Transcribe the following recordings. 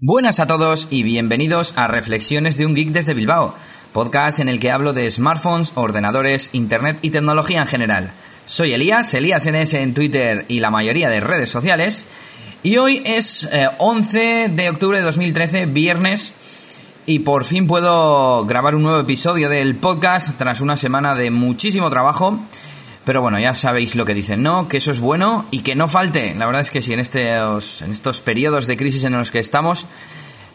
Buenas a todos y bienvenidos a Reflexiones de un Geek desde Bilbao, podcast en el que hablo de smartphones, ordenadores, internet y tecnología en general. Soy Elías, Elías NS en Twitter y la mayoría de redes sociales, y hoy es 11 eh, de octubre de 2013, viernes, y por fin puedo grabar un nuevo episodio del podcast tras una semana de muchísimo trabajo. Pero bueno, ya sabéis lo que dicen, ¿no? Que eso es bueno y que no falte. La verdad es que sí, en estos, en estos periodos de crisis en los que estamos,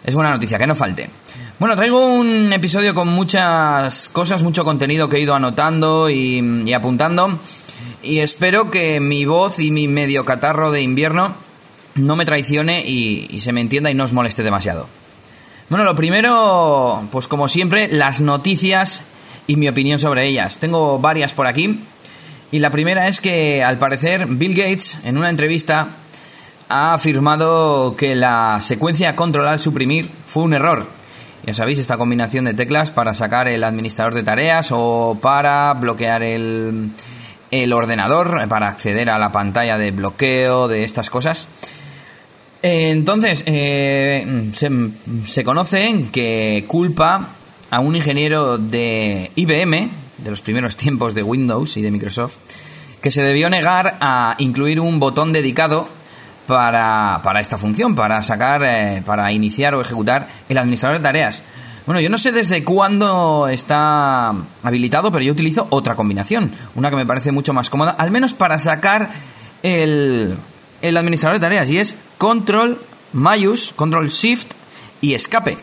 es buena noticia, que no falte. Bueno, traigo un episodio con muchas cosas, mucho contenido que he ido anotando y, apuntando. Y espero que mi voz y mi medio catarro de invierno no me traicione y, y se me entienda y no os moleste demasiado. Bueno, lo primero, pues como siempre, las noticias y mi opinión sobre ellas. Tengo varias por aquí. Y la primera es que, al parecer, Bill Gates, en una entrevista, ha afirmado que la secuencia control suprimir fue un error. Ya sabéis, esta combinación de teclas para sacar el administrador de tareas o para bloquear el, el ordenador, para acceder a la pantalla de bloqueo, de estas cosas. Entonces, eh, se conoce que culpa a un ingeniero de IBM, de los primeros tiempos de Windows y de Microsoft, que se debió negar a incluir un botón dedicado para, para esta función, para sacar, eh, para iniciar o ejecutar el administrador de tareas. Bueno, yo no sé desde cuándo está habilitado, pero yo utilizo otra combinación, una que me parece mucho más cómoda, al menos para sacar el, el administrador de tareas, y es Control Mayus, Control Shift y Escape.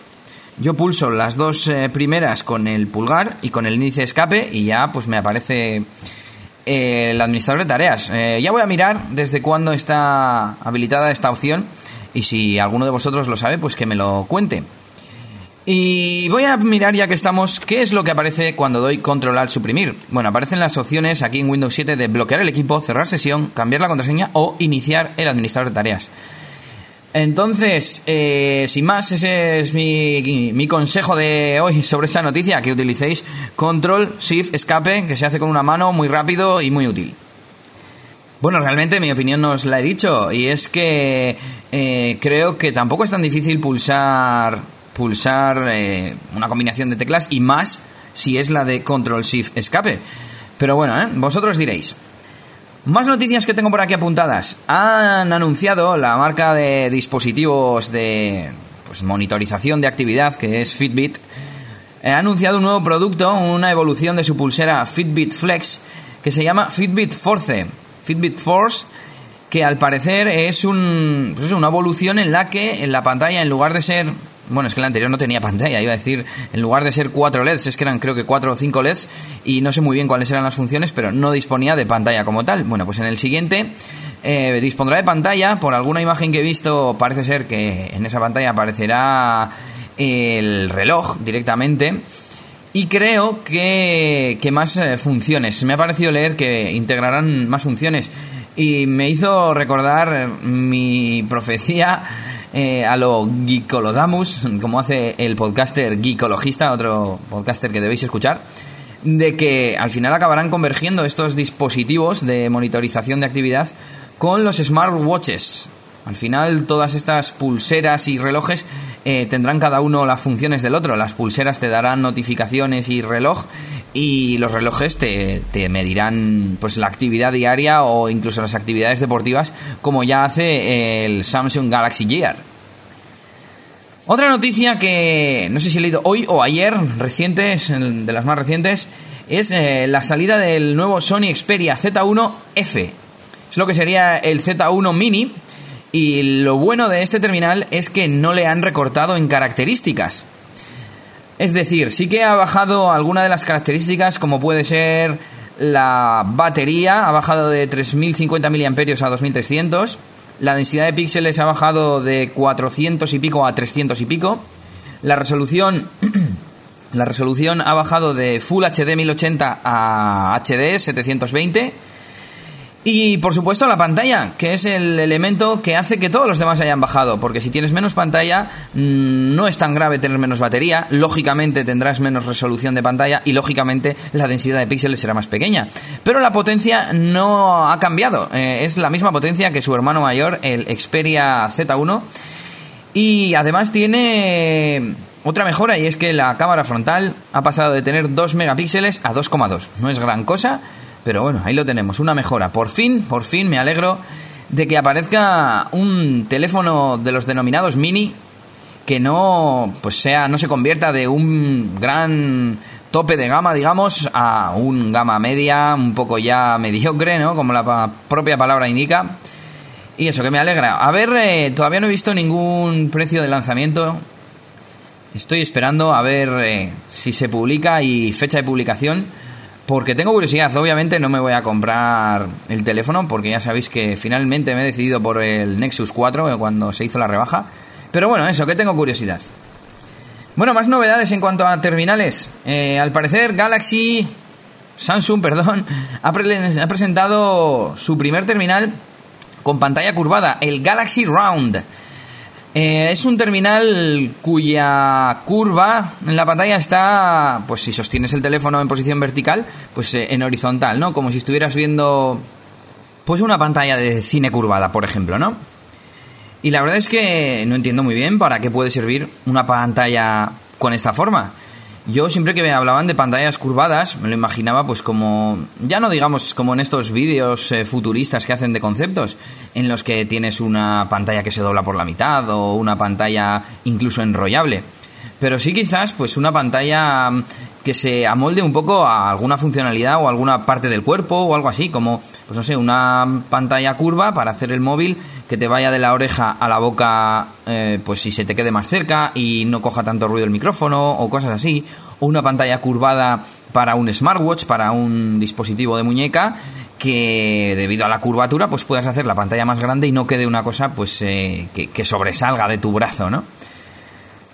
Yo pulso las dos eh, primeras con el pulgar y con el índice escape y ya pues me aparece eh, el administrador de tareas. Eh, ya voy a mirar desde cuándo está habilitada esta opción y si alguno de vosotros lo sabe pues que me lo cuente. Y voy a mirar ya que estamos qué es lo que aparece cuando doy control al suprimir. Bueno, aparecen las opciones aquí en Windows 7 de bloquear el equipo, cerrar sesión, cambiar la contraseña o iniciar el administrador de tareas. Entonces, eh, sin más, ese es mi, mi, consejo de hoy sobre esta noticia, que utilicéis Control, Shift, Escape, que se hace con una mano muy rápido y muy útil. Bueno, realmente mi opinión no os la he dicho, y es que eh, creo que tampoco es tan difícil pulsar, pulsar eh, una combinación de teclas, y más si es la de Control, Shift, Escape. Pero bueno, ¿eh? vosotros diréis. Más noticias que tengo por aquí apuntadas. Han anunciado la marca de dispositivos de pues, monitorización de actividad, que es Fitbit, ha anunciado un nuevo producto, una evolución de su pulsera Fitbit Flex, que se llama Fitbit Force. Fitbit Force, que al parecer es un, pues una evolución en la que en la pantalla, en lugar de ser bueno, es que la anterior no tenía pantalla, iba a decir, en lugar de ser cuatro LEDs, es que eran creo que cuatro o cinco LEDs y no sé muy bien cuáles eran las funciones, pero no disponía de pantalla como tal. Bueno, pues en el siguiente eh, dispondrá de pantalla, por alguna imagen que he visto parece ser que en esa pantalla aparecerá el reloj directamente. Y creo que, más eh, funciones. Me ha parecido leer que integrarán más funciones. Y me hizo recordar mi profecía eh, a lo Geekolodamus, como hace el podcaster Geekologista, otro podcaster que debéis escuchar, de que al final acabarán convergiendo estos dispositivos de monitorización de actividad con los smartwatches. Al final todas estas pulseras y relojes eh, tendrán cada uno las funciones del otro. Las pulseras te darán notificaciones y reloj y los relojes te, te, medirán pues la actividad diaria o incluso las actividades deportivas como ya hace el Samsung Galaxy Gear. Otra noticia que no sé si he leído hoy o ayer, recientes, de las más recientes, es eh, la salida del nuevo Sony Xperia Z1F. Es lo que sería el Z1 Mini. Y lo bueno de este terminal es que no le han recortado en características. Es decir, sí que ha bajado alguna de las características, como puede ser la batería, ha bajado de 3050 mAh a 2300. La densidad de píxeles ha bajado de 400 y pico a 300 y pico. La resolución, la resolución ha bajado de Full HD 1080 a HD 720 y por supuesto la pantalla, que es el elemento que hace que todos los demás hayan bajado, porque si tienes menos pantalla mm, no es tan grave tener menos batería, lógicamente tendrás menos resolución de pantalla y lógicamente la densidad de píxeles será más pequeña. Pero la potencia no ha cambiado, eh, es la misma potencia que su hermano mayor, el Xperia Z1. Y además tiene otra mejora y es que la cámara frontal ha pasado de tener 2 megapíxeles a 2,2. No es gran cosa, pero bueno, ahí lo tenemos, una mejora. Por fin, por fin me alegro de que aparezca un teléfono de los denominados mini que no pues sea no se convierta de un gran tope de gama digamos a un gama media un poco ya mediocre no como la propia palabra indica. Y eso que me alegra. A ver eh, todavía no he visto ningún precio de lanzamiento. Estoy esperando a ver eh, si se publica y fecha de publicación porque tengo curiosidad. Obviamente no me voy a comprar el teléfono porque ya sabéis que finalmente me he decidido por el Nexus 4 cuando se hizo la rebaja. Pero bueno, eso, que tengo curiosidad. Bueno, más novedades en cuanto a terminales. Eh, al parecer Galaxy, Samsung, perdón, ha, presentado su primer terminal con pantalla curvada, el Galaxy Round. Eh, es un terminal cuya curva en la pantalla está, pues si sostienes el teléfono en posición vertical, pues eh, en horizontal, ¿no? Como si estuvieras viendo, pues una pantalla de cine curvada, por ejemplo, ¿no? Y la verdad es que no entiendo muy bien para qué puede servir una pantalla con esta forma. Yo siempre que me hablaban de pantallas curvadas, me lo imaginaba pues como, ya no digamos como en estos vídeos eh, futuristas que hacen de conceptos, en los que tienes una pantalla que se dobla por la mitad o una pantalla incluso enrollable. Pero sí quizás pues una pantalla mm, que se amolde un poco a alguna funcionalidad o alguna parte del cuerpo o algo así, como pues no sé, una pantalla curva para hacer el móvil que te vaya de la oreja a la boca, eh, pues si se te quede más cerca y no coja tanto ruido el micrófono o cosas así, o una pantalla curvada para un smartwatch, para un dispositivo de muñeca, que debido a la curvatura pues puedas hacer la pantalla más grande y no quede una cosa pues eh, que, que sobresalga de tu brazo, ¿no?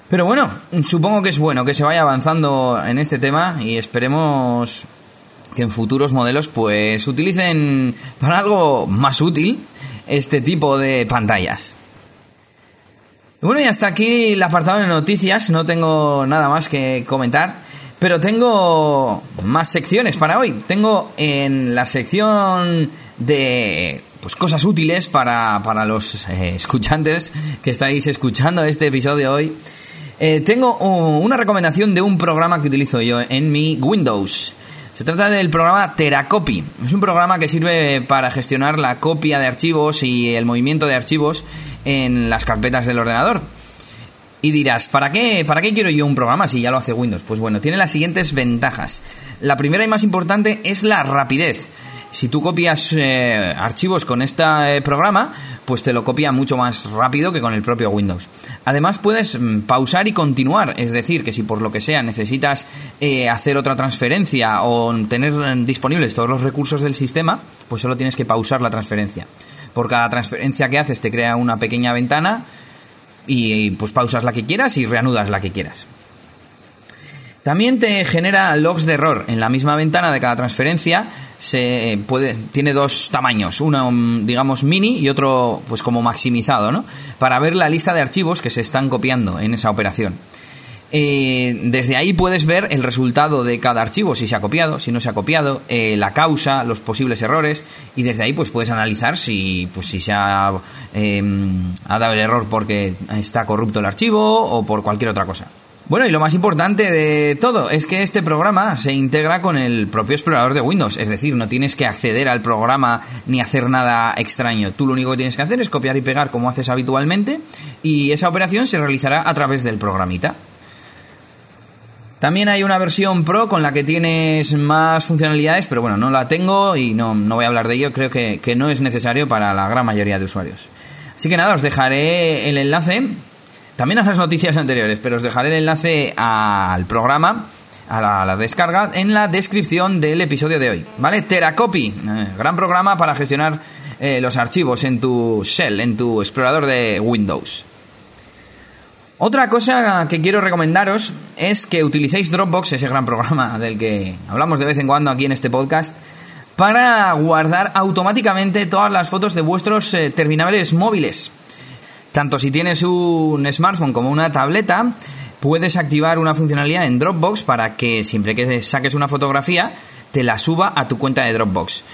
Pero bueno, supongo que es bueno que se vaya avanzando en este tema y esperemos que en futuros modelos pues utilicen para algo más útil este tipo de pantallas. Bueno, y hasta aquí el apartado de noticias, no tengo nada más que comentar, pero tengo más secciones para hoy. Tengo en la sección de pues cosas útiles para, para los eh, escuchantes que estáis escuchando este episodio hoy. Eh, tengo una recomendación de un programa que utilizo yo en mi Windows. Se trata del programa Teracopy. Es un programa que sirve para gestionar la copia de archivos y el movimiento de archivos en las carpetas del ordenador. Y dirás, ¿para qué, ¿para qué quiero yo un programa si ya lo hace Windows? Pues bueno, tiene las siguientes ventajas. La primera y más importante es la rapidez si tú copias eh, archivos con este eh, programa, pues te lo copia mucho más rápido que con el propio Windows. Además puedes mm, pausar y continuar, es decir, que si por lo que sea necesitas eh, hacer otra transferencia o tener disponibles todos los recursos del sistema, pues solo tienes que pausar la transferencia. Por cada transferencia que haces te crea una pequeña ventana y pues pausas la que quieras y reanudas la que quieras. También te genera logs de error en la misma ventana de cada transferencia. Se puede, tiene dos tamaños, uno digamos mini y otro pues como maximizado, ¿no? Para ver la lista de archivos que se están copiando en esa operación. Eh, desde ahí puedes ver el resultado de cada archivo, si se ha copiado, si no se ha copiado, eh, la causa, los posibles errores, y desde ahí pues puedes analizar si, pues, si se ha, em, ha dado el error porque está corrupto el archivo o por cualquier otra cosa. Bueno, y lo más importante de todo es que este programa se integra con el propio explorador de Windows, es decir, no tienes que acceder al programa ni hacer nada extraño. Tú lo único que tienes que hacer es copiar y pegar como haces habitualmente y esa operación se realizará a través del programita. También hay una versión Pro con la que tienes más funcionalidades, pero bueno, no la tengo y no, voy a hablar de ello, creo que, que no es necesario para la gran mayoría de usuarios. Así que nada, os dejaré el enlace también a las noticias anteriores, pero os dejaré el enlace al programa, a la, descarga, en la descripción del episodio de hoy. ¿Vale? Teracopy, eh, gran programa para gestionar eh, los archivos en tu shell, en tu explorador de Windows. Otra cosa que quiero recomendaros es que utilicéis Dropbox, ese gran programa del que hablamos de vez en cuando aquí en este podcast, para guardar automáticamente todas las fotos de vuestros eh, terminales móviles. Tanto si tienes un smartphone como una tableta, puedes activar una funcionalidad en Dropbox para que siempre que saques una fotografía te la suba a tu cuenta de Dropbox.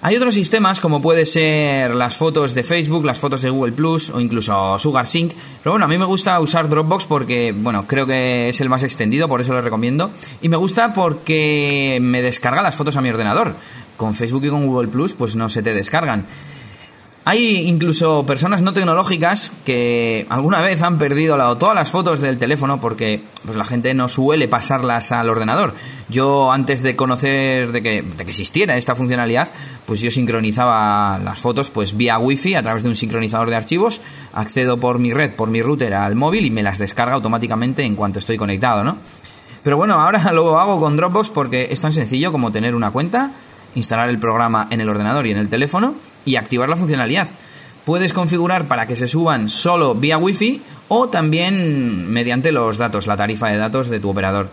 Hay otros sistemas como puede ser las fotos de Facebook, las fotos de Google Plus o incluso SugarSync. Pero bueno, a mí me gusta usar Dropbox porque, bueno, creo que es el más extendido, por eso lo recomiendo. Y me gusta porque me descarga las fotos a mi ordenador. Con Facebook y con Google Plus, pues no se te descargan. Hay incluso personas no tecnológicas que alguna vez han perdido todas las fotos del teléfono porque pues, la gente no suele pasarlas al ordenador. Yo antes de conocer de que, de que existiera esta funcionalidad, pues yo sincronizaba las fotos pues vía wifi a través de un sincronizador de archivos, accedo por mi red, por mi router al móvil y me las descarga automáticamente en cuanto estoy conectado, ¿no? Pero bueno, ahora lo hago con Dropbox porque es tan sencillo como tener una cuenta, instalar el programa en el ordenador y en el teléfono y activar la funcionalidad. Puedes configurar para que se suban solo vía Wi-Fi o también mediante los datos, la tarifa de datos de tu operador.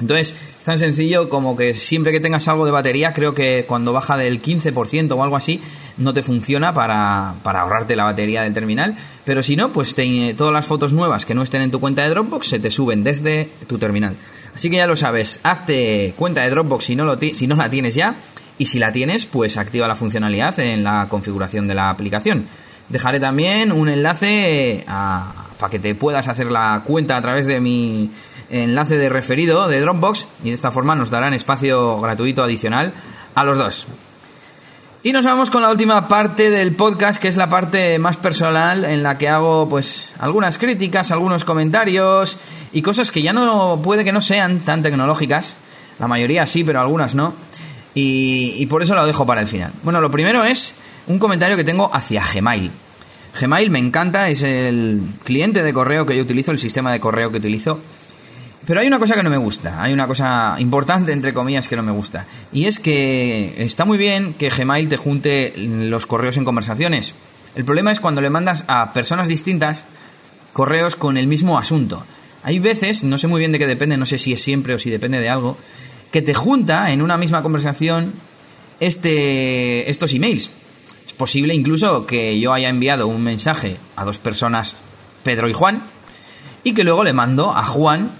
Entonces, es tan sencillo como que siempre que tengas algo de batería, creo que cuando baja del 15% o algo así, no te funciona para, ahorrarte la batería del terminal. Pero si no, pues todas las fotos nuevas que no estén en tu cuenta de Dropbox se te suben desde tu terminal. Así que ya lo sabes, hazte cuenta de Dropbox si no, lo si no la tienes ya y si la tienes, pues activa la funcionalidad en la configuración de la aplicación. Dejaré también un enlace para que te puedas hacer la cuenta a través de mi enlace de referido de Dropbox y de esta forma nos darán espacio gratuito adicional a los dos. Y nos vamos con la última parte del podcast, que es la parte más personal, en la que hago pues algunas críticas, algunos comentarios y cosas que ya no puede que no sean tan tecnológicas. La mayoría sí, pero algunas no. Y, por eso lo dejo para el final. Bueno, lo primero es un comentario que tengo hacia Gmail. Gmail me encanta, es el cliente de correo que yo utilizo, el sistema de correo que utilizo. Pero hay una cosa que no me gusta, hay una cosa importante, entre comillas, que no me gusta. Y es que está muy bien que Gmail te junte los correos en conversaciones. El problema es cuando le mandas a personas distintas correos con el mismo asunto. Hay veces, no sé muy bien de qué depende, no sé si es siempre o si depende de algo, que te junta en una misma conversación este, estos emails. Es posible incluso que yo haya enviado un mensaje a dos personas, Pedro y Juan, y que luego le mando a Juan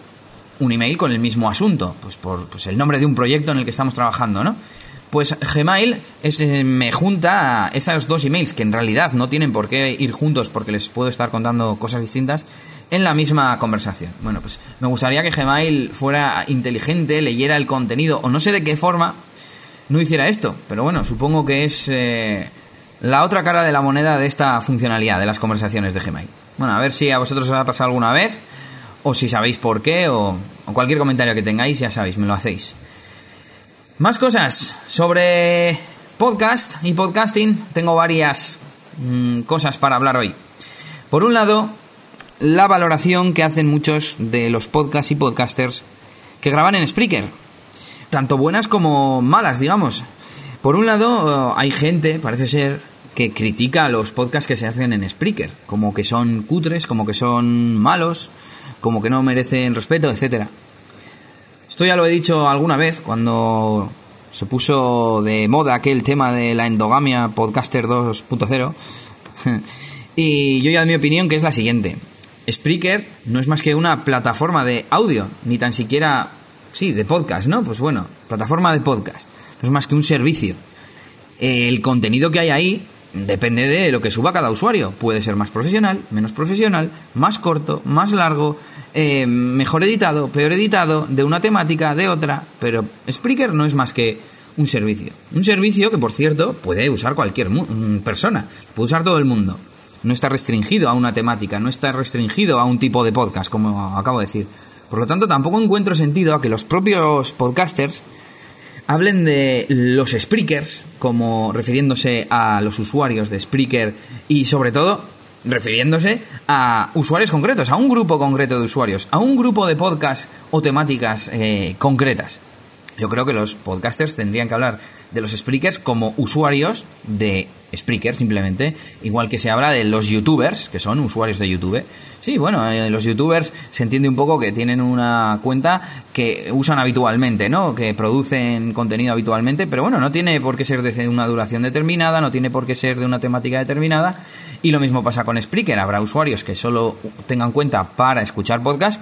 un email con el mismo asunto, pues por pues el nombre de un proyecto en el que estamos trabajando, ¿no? Pues Gmail es, eh, me junta esos dos emails que en realidad no tienen por qué ir juntos porque les puedo estar contando cosas distintas en la misma conversación. Bueno, pues me gustaría que Gmail fuera inteligente, leyera el contenido o no sé de qué forma no hiciera esto, pero bueno, supongo que es eh, la otra cara de la moneda de esta funcionalidad de las conversaciones de Gmail. Bueno, a ver si a vosotros os ha pasado alguna vez o si sabéis por qué o, cualquier comentario que tengáis, ya sabéis, me lo hacéis. Más cosas sobre podcast y podcasting. Tengo varias mm, cosas para hablar hoy. Por un lado, la valoración que hacen muchos de los podcasts y podcasters que graban en Spreaker. Tanto buenas como malas, digamos. Por un lado, eh, hay gente, parece ser, que critica los podcasts que se hacen en Spreaker, como que son cutres, como que son malos, como que no merecen respeto, etcétera. Esto ya lo he dicho alguna vez cuando se puso de moda aquel tema de la endogamia podcaster 2.0. y yo ya de mi opinión que es la siguiente. Spreaker no es más que una plataforma de audio, ni tan siquiera, sí, de podcast, ¿no? Pues bueno, plataforma de podcast. No es más que un servicio. El contenido que hay ahí depende de lo que suba cada usuario. Puede ser más profesional, menos profesional, más corto, más largo, eh, mejor editado, peor editado, de una temática, de otra. Pero Spreaker no es más que un servicio. Un servicio que, por cierto, puede usar cualquier persona, puede usar todo el mundo no está restringido a una temática, no está restringido a un tipo de podcast, como acabo de decir. Por lo tanto, tampoco encuentro sentido a que los propios podcasters hablen de los Spreakers como refiriéndose a los usuarios de Spreaker y sobre todo refiriéndose a usuarios concretos, a un grupo concreto de usuarios, a un grupo de podcasts o temáticas eh, concretas. Yo creo que los podcasters tendrían que hablar de los Spreakers como usuarios de Spreaker, simplemente. Igual que se habla de los youtubers, que son usuarios de YouTube. Sí, bueno, eh, los youtubers se entiende un poco que tienen una cuenta que usan habitualmente, ¿no? Que producen contenido habitualmente, pero bueno, no tiene por qué ser de una duración determinada, no tiene por qué ser de una temática determinada. Y lo mismo pasa con Spreaker. Habrá usuarios que solo tengan cuenta para escuchar podcast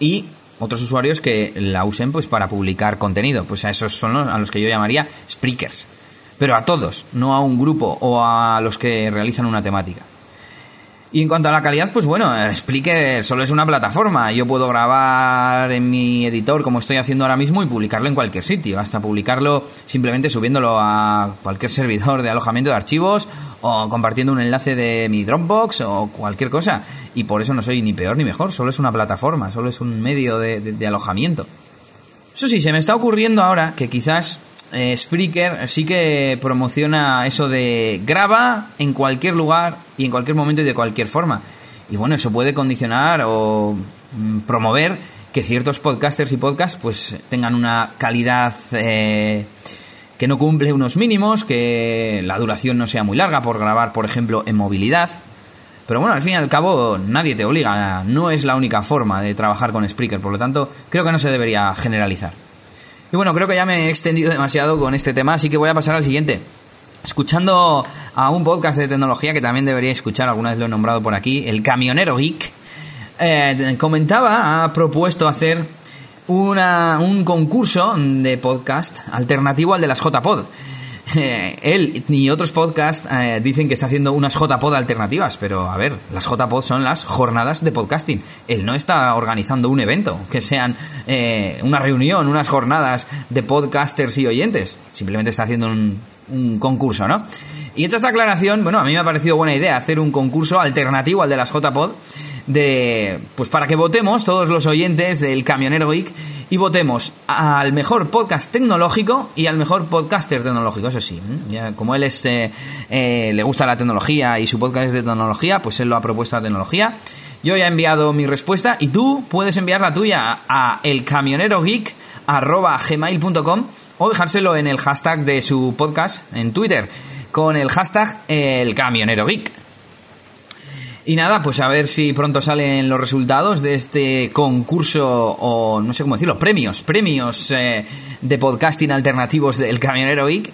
y otros usuarios que la usen pues para publicar contenido. Pues a esos son los, a los que yo llamaría Spreakers. pero a todos, no a un grupo o a los que realizan una temática. Y en cuanto a la calidad, pues bueno, explique, solo es una plataforma. Yo puedo grabar en mi editor como estoy haciendo ahora mismo y publicarlo en cualquier sitio, hasta publicarlo simplemente subiéndolo a cualquier servidor de alojamiento de archivos o compartiendo un enlace de mi Dropbox o cualquier cosa. Y por eso no soy ni peor ni mejor, solo es una plataforma, solo es un medio de, de alojamiento. Eso sí, se me está ocurriendo ahora que quizás eh, Spreaker sí que promociona eso de graba en cualquier lugar y en cualquier momento y de cualquier forma. Y bueno, eso puede condicionar o mm, promover que ciertos podcasters y podcasts pues tengan una calidad eh, que no cumple unos mínimos, que la duración no sea muy larga por grabar, por ejemplo, en movilidad. Pero bueno, al fin y al cabo nadie te obliga, no es la única forma de trabajar con Spreaker, por lo tanto creo que no se debería generalizar. Y bueno, creo que ya me he extendido demasiado con este tema, así que voy a pasar al siguiente. Escuchando a un podcast de tecnología que también debería escuchar, alguna vez lo he nombrado por aquí, el Camionero Geek, eh, comentaba, ha propuesto hacer una, un concurso de podcast alternativo al de las JPod. Eh, él y otros podcasts eh, dicen que está haciendo unas JPod alternativas, pero a ver, las JPod son las jornadas de podcasting. Él no está organizando un evento, que sean eh, una reunión, unas jornadas de podcasters y oyentes. Simplemente está haciendo un, un concurso, ¿no? Y hecha esta aclaración, bueno, a mí me ha parecido buena idea hacer un concurso alternativo al de las JPod de pues para que votemos todos los oyentes del Camionero Geek y votemos al mejor podcast tecnológico y al mejor podcaster tecnológico, eso sí. Ya, como él es eh, eh, le gusta la tecnología y su podcast es de tecnología, pues él lo ha propuesto a tecnología. Yo ya he enviado mi respuesta y tú puedes enviar la tuya a elcamionerogeek@gmail.com o dejárselo en el hashtag de su podcast en Twitter con el hashtag el camionero geek. Y nada, pues a ver si pronto salen los resultados de este concurso o no sé cómo decirlo, premios, premios eh, de podcasting alternativos del Camionero Geek.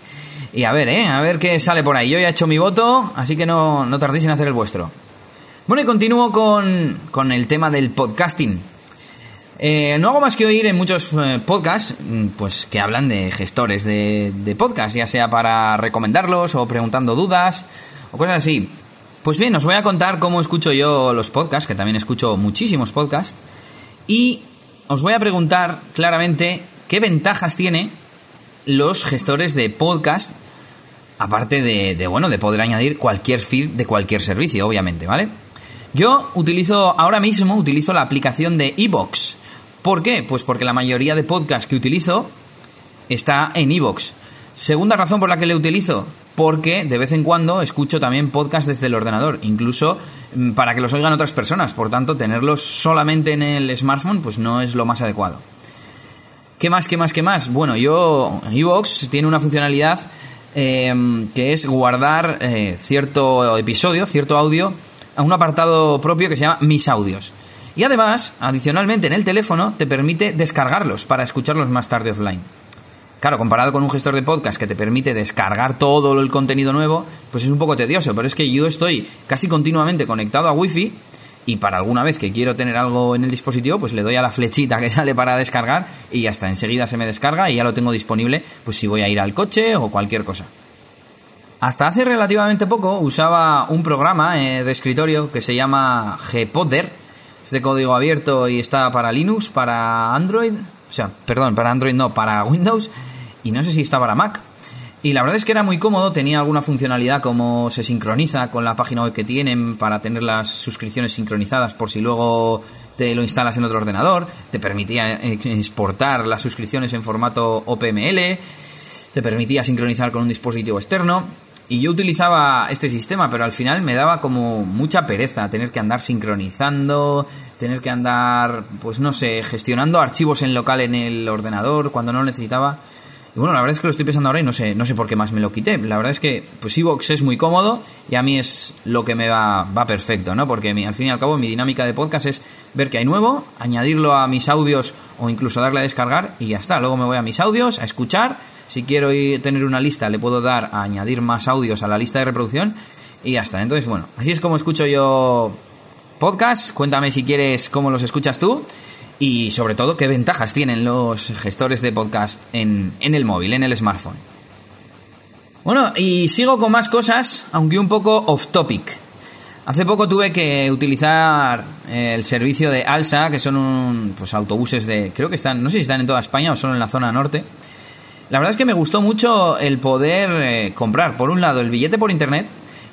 Y a ver, eh, a ver qué sale por ahí. Yo ya he hecho mi voto, así que no, no tardéis en hacer el vuestro. Bueno, y continúo con, con el tema del podcasting. Eh, no hago más que oír en muchos eh, podcasts, mm, pues que hablan de gestores de, de podcast, ya sea para recomendarlos o preguntando dudas o cosas así. Pues bien, os voy a contar cómo escucho yo los podcasts, que también escucho muchísimos podcasts, y os voy a preguntar claramente qué ventajas tiene los gestores de podcast, aparte de, bueno, de poder añadir cualquier feed de cualquier servicio, obviamente, ¿vale? Yo utilizo, ahora mismo utilizo la aplicación de Evox. ¿Por qué? Pues porque la mayoría de podcasts que utilizo está en Evox. Segunda razón por la que le utilizo, porque de vez en cuando escucho también podcast desde el ordenador, incluso mm, para que los oigan otras personas. Por tanto, tenerlos solamente en el smartphone, pues no es lo más adecuado. ¿Qué más, qué más, qué más? Bueno, yo, Evox tiene una funcionalidad eh, que es guardar eh, cierto episodio, cierto audio, a un apartado propio que se llama Mis Audios. Y además, adicionalmente en el teléfono, te permite descargarlos para escucharlos más tarde offline. Claro, comparado con un gestor de podcast que te permite descargar todo el contenido nuevo, pues es un poco tedioso, pero es que yo estoy casi continuamente conectado a Wi-Fi y para alguna vez que quiero tener algo en el dispositivo, pues le doy a la flechita que sale para descargar y ya está, enseguida se me descarga y ya lo tengo disponible, pues si voy a ir al coche o cualquier cosa. Hasta hace relativamente poco usaba un programa eh, de escritorio que se llama Gpodder, es de código abierto y está para Linux, para Android, sea, perdón, para Android no, para Windows y no sé si está para Mac. Y la verdad es que era muy cómodo, tenía alguna funcionalidad como se sincroniza con la página web que tienen para tener las suscripciones sincronizadas por si luego te lo instalas en otro ordenador, te permitía eh, exportar las suscripciones en formato OPML, te permitía sincronizar con un dispositivo externo. Y yo utilizaba este sistema, pero al final me daba como mucha pereza tener que andar sincronizando, tener que andar, pues no sé, gestionando archivos en local en el ordenador cuando no lo necesitaba. Y bueno, la verdad es que lo estoy pensando ahora y no sé, no sé por qué más me lo quité. La verdad es que, pues Evox es muy cómodo y a mí es lo que me va, va perfecto, ¿no? Porque al fin y al cabo mi dinámica de podcast es ver que hay nuevo, añadirlo a mis audios o incluso darle a descargar y ya está. Luego me voy a mis audios a escuchar si quiero tener una lista, le puedo dar a añadir más audios a la lista de reproducción y ya está. Entonces, bueno, así es como escucho yo podcast. Cuéntame si quieres cómo los escuchas tú y sobre todo qué ventajas tienen los gestores de podcast en, en el móvil, en el smartphone. Bueno, y sigo con más cosas, aunque un poco off topic. Hace poco tuve que utilizar el servicio de Alsa, que son un, pues, autobuses de, creo que están, no sé si están en toda España o solo en la zona norte. La verdad es que me gustó mucho el poder eh, comprar, por un lado, el billete por internet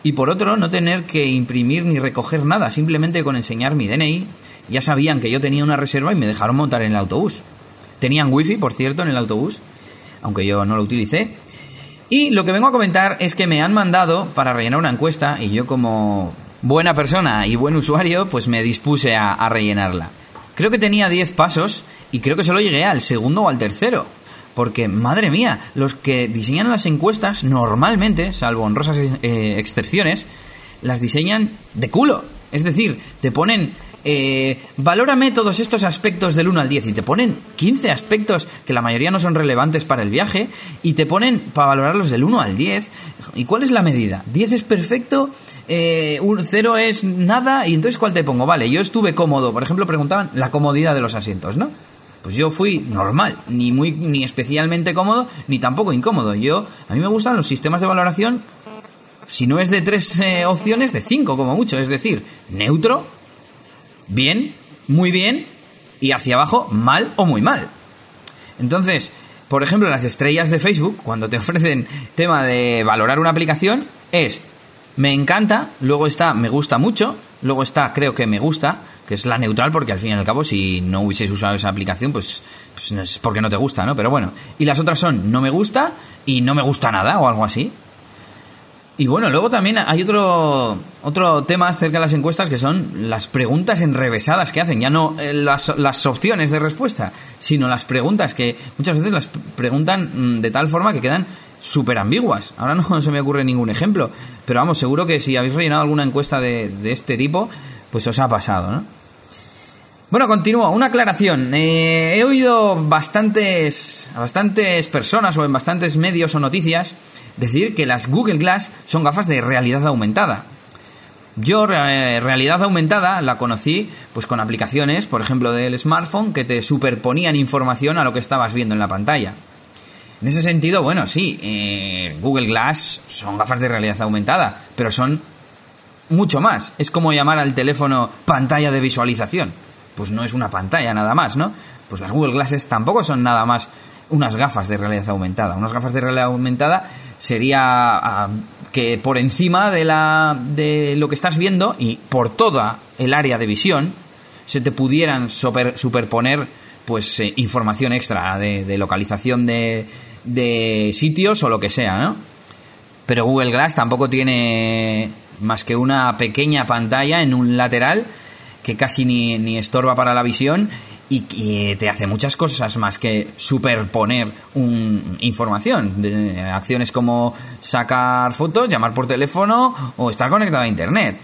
y por otro, no tener que imprimir ni recoger nada, simplemente con enseñar mi DNI. Ya sabían que yo tenía una reserva y me dejaron montar en el autobús. Tenían wifi, por cierto, en el autobús, aunque yo no lo utilicé. Y lo que vengo a comentar es que me han mandado para rellenar una encuesta y yo como buena persona y buen usuario, pues me dispuse a, rellenarla. Creo que tenía 10 pasos y creo que solo llegué al segundo o al tercero. Porque, madre mía, los que diseñan las encuestas normalmente, salvo honrosas eh, excepciones, las diseñan de culo. Es decir, te ponen eh, valórame todos estos aspectos del 1 al 10 y te ponen 15 aspectos que la mayoría no son relevantes para el viaje y te ponen para valorarlos del 1 al 10. ¿Y cuál es la medida? 10 es perfecto, eh, 0 es nada y entonces ¿cuál te pongo? Vale, yo estuve cómodo, por ejemplo preguntaban la comodidad de los asientos, ¿no? Pues yo fui normal, ni muy ni especialmente cómodo, ni tampoco incómodo. Yo a mí me gustan los sistemas de valoración si no es de tres eh, opciones, de cinco como mucho, es decir, neutro, bien, muy bien y hacia abajo mal o muy mal. Entonces, por ejemplo, las estrellas de Facebook, cuando te ofrecen tema de valorar una aplicación, es me encanta, luego está me gusta mucho, luego está creo que me gusta, que es la neutral, porque al fin y al cabo, si no hubieses usado esa aplicación, pues, pues es porque no te gusta, ¿no? Pero bueno, y las otras son no me gusta y no me gusta nada o algo así. Y bueno, luego también hay otro, otro tema acerca de las encuestas que son las preguntas enrevesadas que hacen. Ya no eh, las, las opciones de respuesta, sino las preguntas que muchas veces las preguntan mm, de tal forma que quedan súper ambiguas. Ahora no se me ocurre ningún ejemplo, pero vamos, seguro que si habéis rellenado alguna encuesta de, de este tipo, pues os ha pasado, ¿no? Bueno, continúo. Una aclaración. Eh, he oído bastantes, bastantes personas o en bastantes medios o noticias decir que las Google Glass son gafas de realidad aumentada. Yo eh, realidad aumentada la conocí pues con aplicaciones, por ejemplo del smartphone, que te superponían información a lo que estabas viendo en la pantalla. En ese sentido, bueno, sí, eh, Google Glass son gafas de realidad aumentada, pero son mucho más. Es como llamar al teléfono pantalla de visualización. Pues no es una pantalla nada más, ¿no? Pues las Google Glasses tampoco son nada más unas gafas de realidad aumentada. Unas gafas de realidad aumentada sería ah, que por encima de, la, de lo que estás viendo y por toda el área de visión se te pudieran superponer pues eh, información extra de, localización de, de sitios o lo que sea, ¿no? Pero Google Glass tampoco tiene más que una pequeña pantalla en un lateral que casi ni, ni estorba para la visión y, te hace muchas cosas más que superponer un, información. De, acciones como sacar fotos, llamar por teléfono o estar conectado a internet.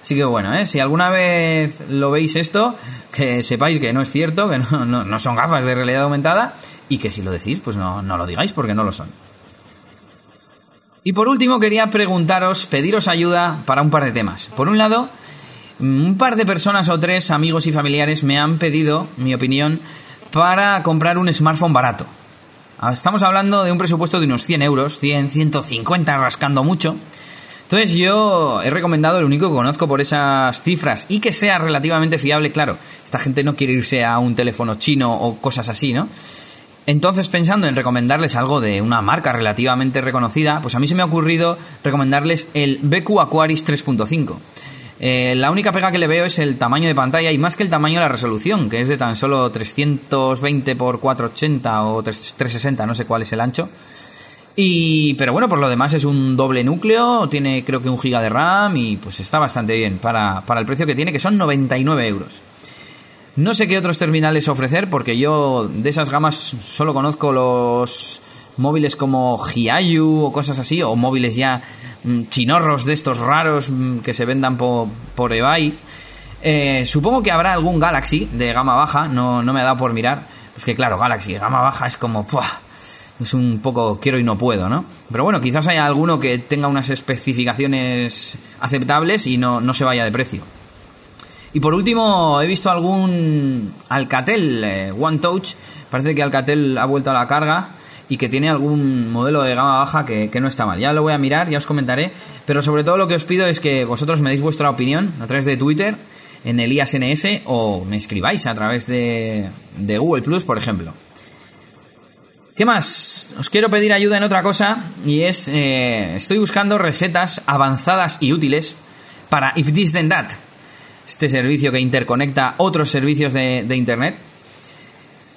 Así que bueno, ¿eh? si alguna vez lo veis esto, que sepáis que no es cierto, que no, no, son gafas de realidad aumentada y que si lo decís, pues no, no lo digáis porque no lo son. Y por último quería preguntaros, pediros ayuda para un par de temas. Por un lado, un par de personas o tres, amigos y familiares, me han pedido mi opinión para comprar un smartphone barato. Ah, estamos hablando de un presupuesto de unos 100 euros, 100, 150, rascando mucho. Entonces yo he recomendado el único que conozco por esas cifras y que sea relativamente fiable, claro. Esta gente no quiere irse a un teléfono chino o cosas así, ¿no? Entonces, pensando en recomendarles algo de una marca relativamente reconocida, pues a mí se me ha ocurrido recomendarles el BQ Aquaris 3.5. Eh, la única pega que le veo es el tamaño de pantalla y más que el tamaño la resolución, que es de tan solo 320 x 480 o 360, no sé cuál es el ancho. Y, pero bueno, por lo demás es un doble núcleo, tiene creo que un giga de RAM y pues está bastante bien para, para el precio que tiene, que son 99 euros. No sé qué otros terminales ofrecer porque yo de esas gamas solo conozco los móviles como Hiayu o cosas así, o móviles ya mm, chinorros de estos raros mm, que se vendan por, por eBay. Eh, supongo que habrá algún Galaxy de gama baja, no, no me ha dado por mirar. Es que claro, Galaxy de gama baja es como... es un poco quiero y no puedo, ¿no? Pero bueno, quizás haya alguno que tenga unas especificaciones aceptables y no, no se vaya de precio. Y por último, he visto algún Alcatel eh, One Touch. Parece que Alcatel ha vuelto a la carga y que tiene algún modelo de gama baja que, no está mal. Ya lo voy a mirar, ya os comentaré, pero sobre todo lo que os pido es que vosotros me deis vuestra opinión a través de Twitter en el IASNS o me escribáis a través de, de Google Plus, por ejemplo. ¿Qué más? Os quiero pedir ayuda en otra cosa y es, eh, estoy buscando recetas avanzadas y útiles para If This Then That, este servicio que interconecta otros servicios de, Internet.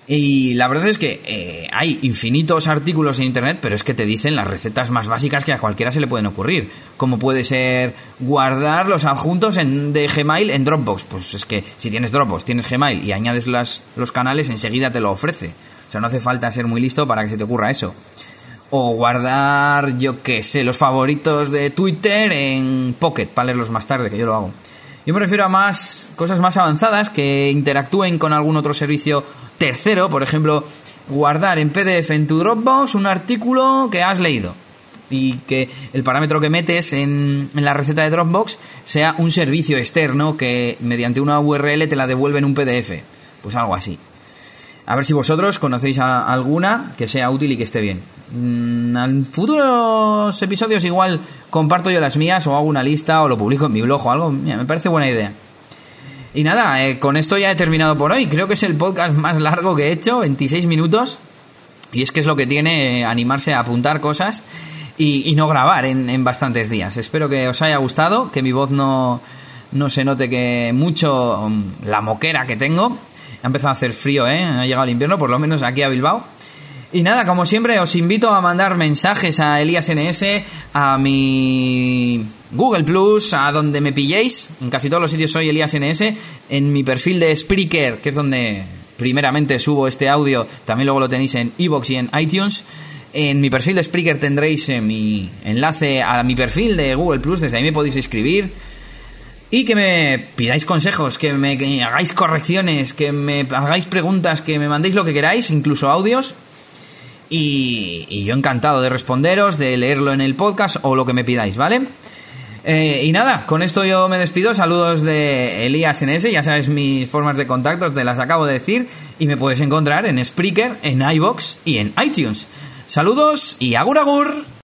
Y la verdad es que eh, hay infinitos artículos en Internet, pero es que te dicen las recetas más básicas que a cualquiera se le pueden ocurrir. Como puede ser guardar los adjuntos en, de Gmail en Dropbox. Pues es que si tienes Dropbox, tienes Gmail y añades las, los canales, enseguida te lo ofrece. O sea, no hace falta ser muy listo para que se te ocurra eso. O guardar, yo qué sé, los favoritos de Twitter en Pocket, para leerlos más tarde, que yo lo hago. Yo me refiero a más cosas más avanzadas que interactúen con algún otro servicio tercero, por ejemplo, guardar en PDF en tu Dropbox un artículo que has leído y que el parámetro que metes en, en, la receta de Dropbox sea un servicio externo que mediante una URL te la devuelve en un PDF. Pues algo así. A ver si vosotros conocéis a alguna que sea útil y que esté bien. Mm, en futuros episodios igual comparto yo las mías o hago una lista o lo publico en mi blog o algo. Mira, me parece buena idea. Y nada, eh, con esto ya he terminado por hoy. Creo que es el podcast más largo que he hecho, 26 minutos. Y es que es lo que tiene eh, animarse a apuntar cosas y, no grabar en, bastantes días. Espero que os haya gustado, que mi voz no, no se note que mucho um, la moquera que tengo. Ha empezado a hacer frío, ¿eh? Ha llegado el invierno, por lo menos aquí a Bilbao. Y nada, como siempre, os invito a mandar mensajes a Elías NS, a mi Google Plus, a donde me pilléis. En casi todos los sitios soy Elías NS. En mi perfil de Spreaker, que es donde primeramente subo este audio, también luego lo tenéis en iVoox y en iTunes. En mi perfil de Spreaker tendréis mi enlace a mi perfil de Google Plus, desde ahí me podéis escribir. Y que me pidáis consejos, que me hagáis correcciones, que me hagáis preguntas, que me mandéis lo que queráis, incluso audios. Y, yo encantado de responderos, de leerlo en el podcast o lo que me pidáis, ¿vale? Eh, y nada, con esto yo me despido. Saludos de Elías NS, ya sabes mis formas de contacto, te las acabo de decir. Y me puedes encontrar en Spreaker, en iBox y en iTunes. Saludos y agur agur.